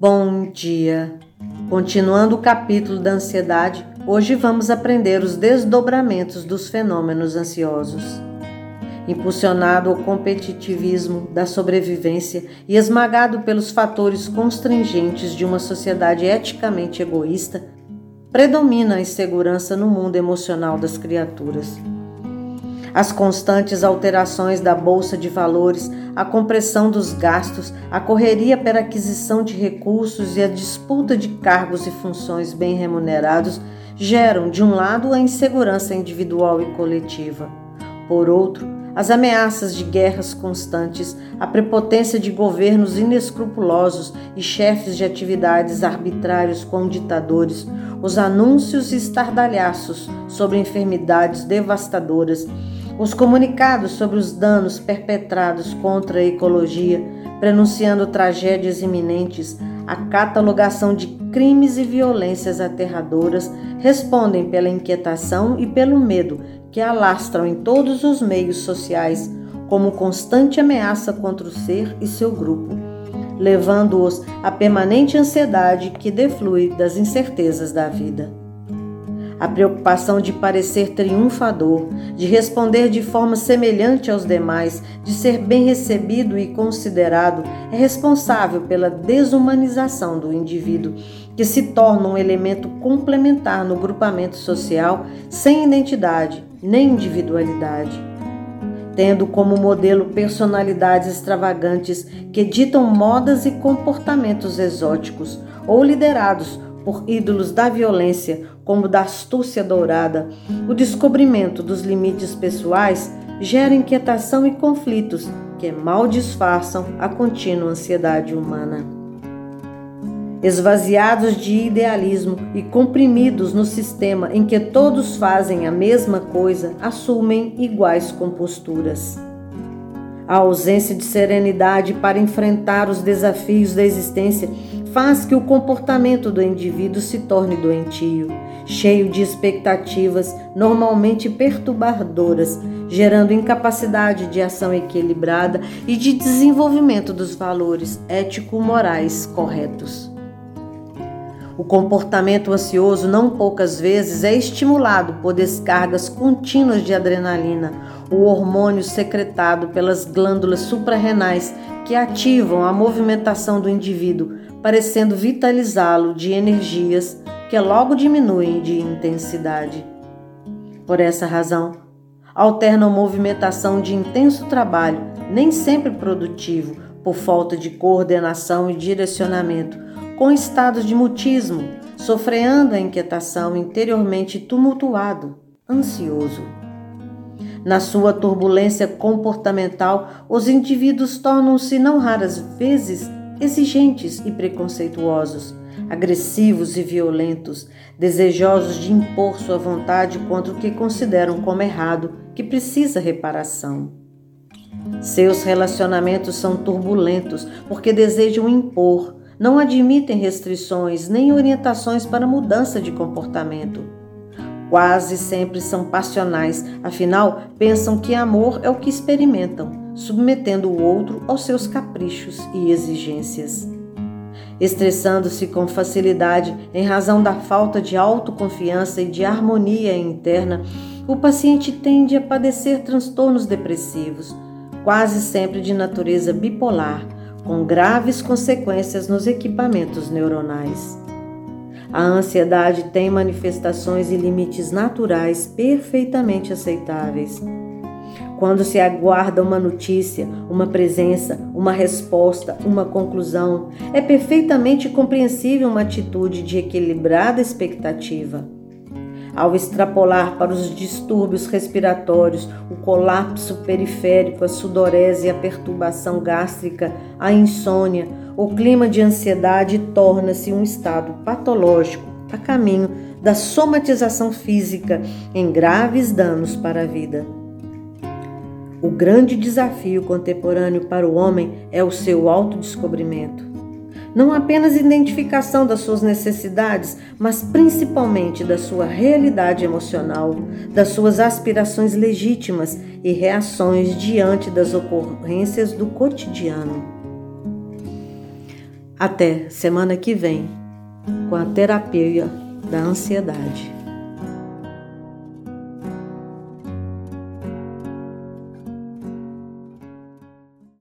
Bom dia! Continuando o capítulo da ansiedade, hoje vamos aprender os desdobramentos dos fenômenos ansiosos. Impulsionado ao competitivismo da sobrevivência e esmagado pelos fatores constringentes de uma sociedade eticamente egoísta, predomina a insegurança no mundo emocional das criaturas. As constantes alterações da bolsa de valores, a compressão dos gastos, a correria pela aquisição de recursos e a disputa de cargos e funções bem remunerados geram, de um lado, a insegurança individual e coletiva. Por outro, as ameaças de guerras constantes, a prepotência de governos inescrupulosos e chefes de atividades arbitrários como ditadores, os anúncios estardalhaços sobre enfermidades devastadoras os comunicados sobre os danos perpetrados contra a ecologia, prenunciando tragédias iminentes, a catalogação de crimes e violências aterradoras respondem pela inquietação e pelo medo que alastram em todos os meios sociais como constante ameaça contra o ser e seu grupo, levando-os à permanente ansiedade que deflui das incertezas da vida a preocupação de parecer triunfador, de responder de forma semelhante aos demais, de ser bem recebido e considerado, é responsável pela desumanização do indivíduo, que se torna um elemento complementar no grupamento social sem identidade nem individualidade. Tendo como modelo personalidades extravagantes que ditam modas e comportamentos exóticos, ou liderados por ídolos da violência, como da astúcia dourada, o descobrimento dos limites pessoais gera inquietação e conflitos que mal disfarçam a contínua ansiedade humana. Esvaziados de idealismo e comprimidos no sistema em que todos fazem a mesma coisa, assumem iguais composturas. A ausência de serenidade para enfrentar os desafios da existência faz que o comportamento do indivíduo se torne doentio, cheio de expectativas normalmente perturbadoras, gerando incapacidade de ação equilibrada e de desenvolvimento dos valores ético-morais corretos. O comportamento ansioso não poucas vezes é estimulado por descargas contínuas de adrenalina, o hormônio secretado pelas glândulas suprarrenais que ativam a movimentação do indivíduo, parecendo vitalizá-lo de energias que logo diminuem de intensidade. Por essa razão, alterna a movimentação de intenso trabalho, nem sempre produtivo, por falta de coordenação e direcionamento, com estados de mutismo, sofreando a inquietação interiormente tumultuado, ansioso. Na sua turbulência comportamental, os indivíduos tornam-se não raras vezes exigentes e preconceituosos, agressivos e violentos, desejosos de impor sua vontade contra o que consideram como errado, que precisa reparação. Seus relacionamentos são turbulentos porque desejam impor, não admitem restrições nem orientações para mudança de comportamento. Quase sempre são passionais, afinal, pensam que amor é o que experimentam, submetendo o outro aos seus caprichos e exigências. Estressando-se com facilidade em razão da falta de autoconfiança e de harmonia interna, o paciente tende a padecer transtornos depressivos, quase sempre de natureza bipolar com graves consequências nos equipamentos neuronais. A ansiedade tem manifestações e limites naturais perfeitamente aceitáveis. Quando se aguarda uma notícia, uma presença, uma resposta, uma conclusão, é perfeitamente compreensível uma atitude de equilibrada expectativa. Ao extrapolar para os distúrbios respiratórios, o colapso periférico, a sudorese, a perturbação gástrica, a insônia, o clima de ansiedade torna-se um estado patológico a caminho da somatização física em graves danos para a vida. O grande desafio contemporâneo para o homem é o seu autodescobrimento não apenas identificação das suas necessidades, mas principalmente da sua realidade emocional, das suas aspirações legítimas e reações diante das ocorrências do cotidiano. Até semana que vem com a terapia da ansiedade.